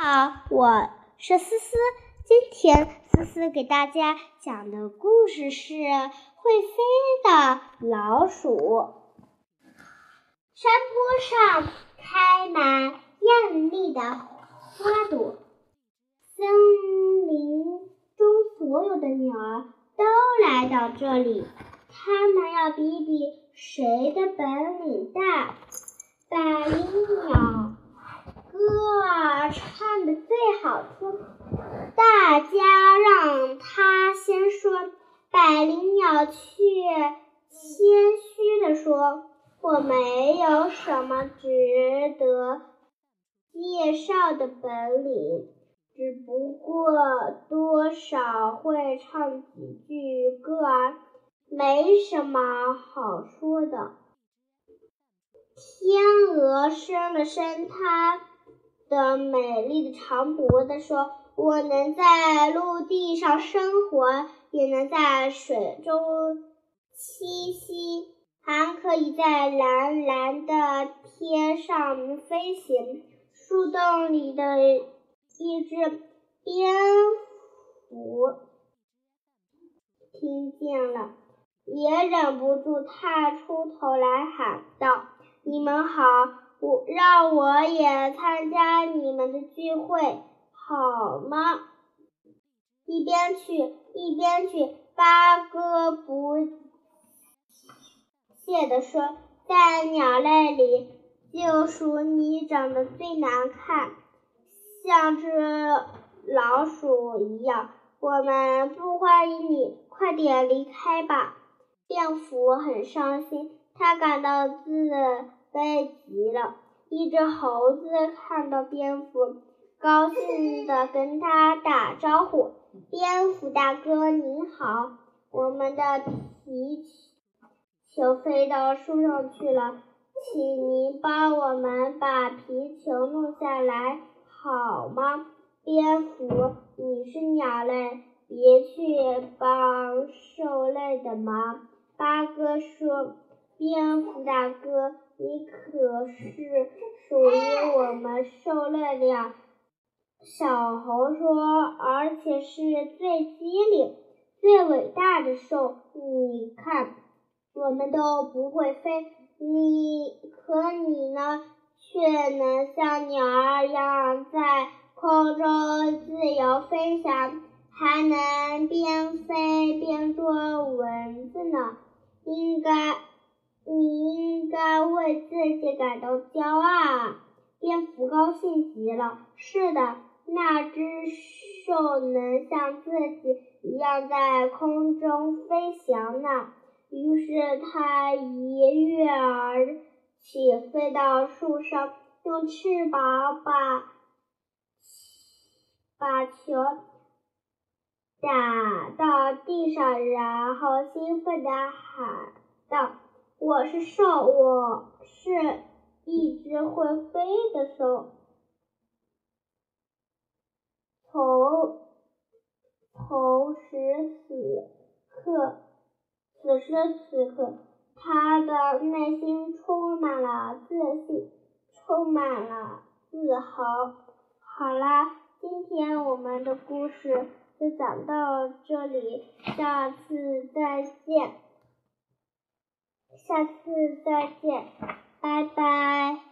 好，我是思思。今天思思给大家讲的故事是会飞的老鼠。山坡上开满艳丽的花朵，森林中所有的鸟儿都来到这里，它们要比比谁的本领大。百灵鸟。好听，大家让他先说。百灵鸟却谦虚地说：“我没有什么值得介绍的本领，只不过多少会唱几句歌儿，没什么好说的。”天鹅伸了伸它。的美丽的长脖子说：“我能在陆地上生活，也能在水中栖息，还可以在蓝蓝的天上飞行。”树洞里的一只蝙蝠听见了，也忍不住探出头来喊道：“你们好！”我让我也参加你们的聚会好吗？一边去一边去，八哥不屑地说：“在鸟类里，就属你长得最难看，像只老鼠一样。我们不欢迎你，快点离开吧。”蝙蝠很伤心，他感到自。悲极了！一只猴子看到蝙蝠，高兴地跟他打招呼：“蝙蝠大哥您好，我们的皮球飞到树上去了，请您帮我们把皮球弄下来好吗？”蝙蝠，你是鸟类，别去帮兽类的忙。八哥说：“蝙蝠大哥。”你可是属于我们狩猎的。小猴说，而且是最机灵、最伟大的兽。你看，我们都不会飞，你可你呢，却能像鸟儿一样在空中自由飞翔，还能边飞边捉蚊子呢。应该。你应该为自己感到骄傲。蝙蝠高兴极了。是的，那只兽能像自己一样在空中飞翔呢。于是它一跃而起，飞到树上，用翅膀把把球打到地上，然后兴奋地喊道。我是兽，我是一只会飞的兽。从从时此刻，此时此刻，他的内心充满了自信，充满了自豪。好啦，今天我们的故事就讲到这里，下次再见。下次再见，拜拜。